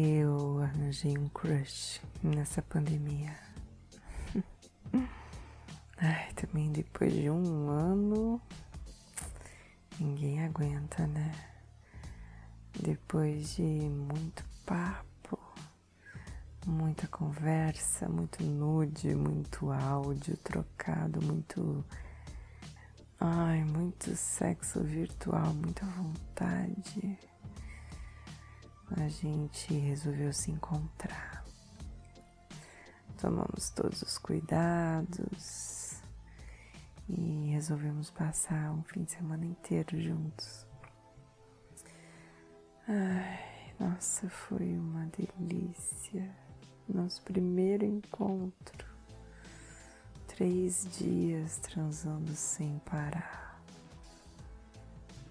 Eu arranjei um crush nessa pandemia. Ai, também depois de um ano, ninguém aguenta, né? Depois de muito papo, muita conversa, muito nude, muito áudio trocado, muito. Ai, muito sexo virtual, muita vontade a gente resolveu se encontrar. Tomamos todos os cuidados e resolvemos passar um fim de semana inteiro juntos. Ai, nossa, foi uma delícia. Nosso primeiro encontro. Três dias transando sem parar.